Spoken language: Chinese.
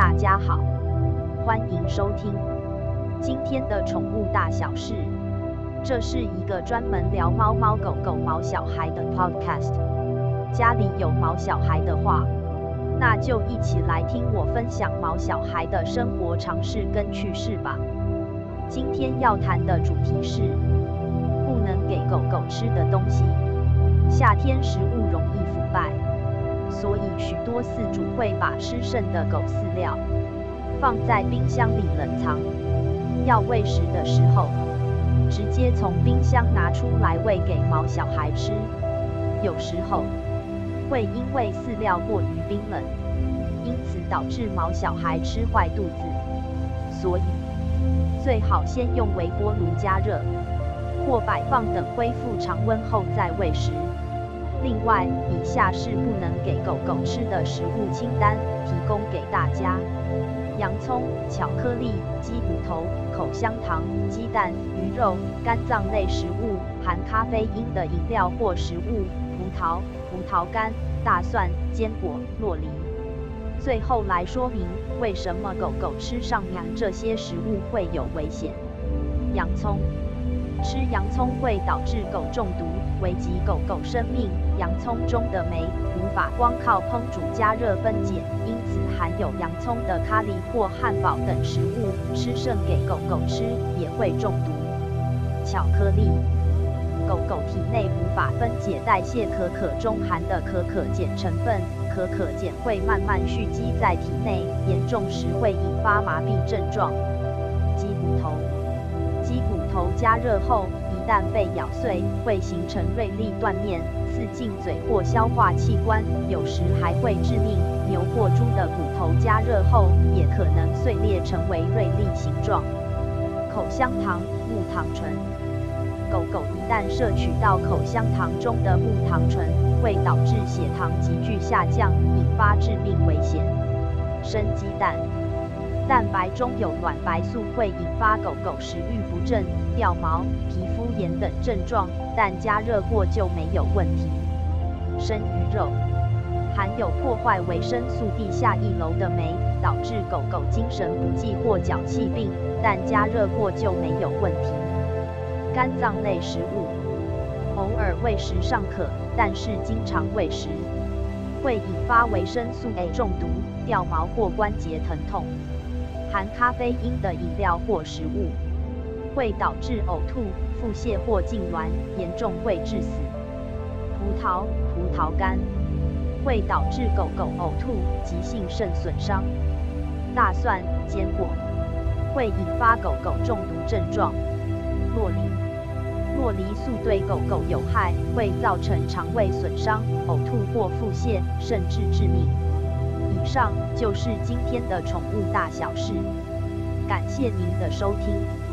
大家好，欢迎收听今天的宠物大小事。这是一个专门聊猫猫狗狗、毛小孩的 podcast。家里有毛小孩的话，那就一起来听我分享毛小孩的生活常识跟趣事吧。今天要谈的主题是不能给狗狗吃的东西。夏天食物容易腐，所以许多饲主会把吃剩的狗饲料放在冰箱里冷藏。要喂食的时候，直接从冰箱拿出来喂给毛小孩吃。有时候会因为饲料过于冰冷，因此导致毛小孩吃坏肚子。所以最好先用微波炉加热或摆放等恢复常温后再喂食。另外，以下是不能给狗狗吃的食物清单，提供给大家：洋葱、巧克力、鸡骨头、口香糖、鸡蛋、鱼肉、肝脏类食物、含咖啡因的饮料或食物、葡萄、葡萄干、大蒜、坚果、洛梨。最后来说明为什么狗狗吃上面这些食物会有危险。洋葱。吃洋葱会导致狗中毒，危及狗狗生命。洋葱中的酶无法光靠烹煮加热分解，因此含有洋葱的咖喱或汉堡等食物吃剩给狗狗吃也会中毒。巧克力，狗狗体内无法分解代谢可可中含的可可碱成分，可可碱会慢慢蓄积在体内，严重时会引发麻痹症状。鸡骨头。鸡骨头加热后，一旦被咬碎，会形成锐利断面，刺进嘴或消化器官，有时还会致命。牛或猪的骨头加热后，也可能碎裂成为锐利形状。口香糖、木糖醇，狗狗一旦摄取到口香糖中的木糖醇，会导致血糖急剧下降，引发致命危险。生鸡蛋。蛋白中有卵白素，会引发狗狗食欲不振、掉毛、皮肤炎等症状，但加热过就没有问题。生鱼肉含有破坏维生素 D 下一楼的酶，导致狗狗精神不济或脚气病，但加热过就没有问题。肝脏类食物偶尔喂食尚可，但是经常喂食会引发维生素 A 中毒、掉毛或关节疼痛。含咖啡因的饮料或食物会导致呕吐、腹泻或痉挛，严重会致死。葡萄、葡萄干会导致狗狗呕吐、急性肾损伤。大蒜、坚果会引发狗狗中毒症状。洛梨，洛梨素对狗狗有害，会造成肠胃损伤、呕吐或腹泻，甚至致命。以上就是今天的宠物大小事，感谢您的收听。